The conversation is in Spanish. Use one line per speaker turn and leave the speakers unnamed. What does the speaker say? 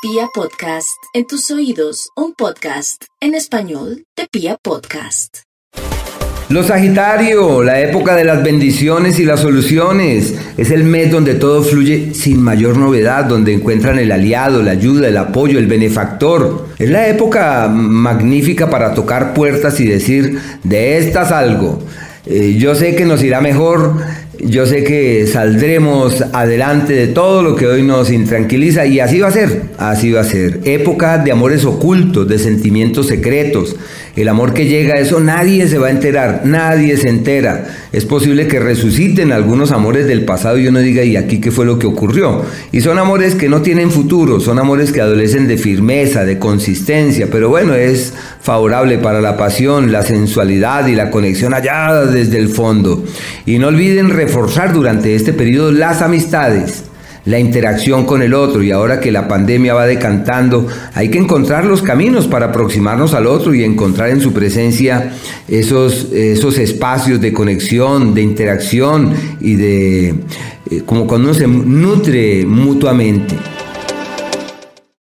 Pia Podcast, en tus oídos, un podcast en español de Pia Podcast.
Los Sagitario, la época de las bendiciones y las soluciones, es el mes donde todo fluye sin mayor novedad, donde encuentran el aliado, la ayuda, el apoyo, el benefactor. Es la época magnífica para tocar puertas y decir, de estas algo. Eh, yo sé que nos irá mejor, yo sé que saldremos adelante de todo lo que hoy nos intranquiliza y así va a ser, así va a ser. Época de amores ocultos, de sentimientos secretos. El amor que llega a eso nadie se va a enterar, nadie se entera. Es posible que resuciten algunos amores del pasado y uno diga, ¿y aquí qué fue lo que ocurrió? Y son amores que no tienen futuro, son amores que adolecen de firmeza, de consistencia, pero bueno, es favorable para la pasión, la sensualidad y la conexión allá desde el fondo. Y no olviden reforzar durante este periodo las amistades, la interacción con el otro y ahora que la pandemia va decantando, hay que encontrar los caminos para aproximarnos al otro y encontrar en su presencia esos, esos espacios de conexión, de interacción y de eh, como cuando uno se nutre mutuamente.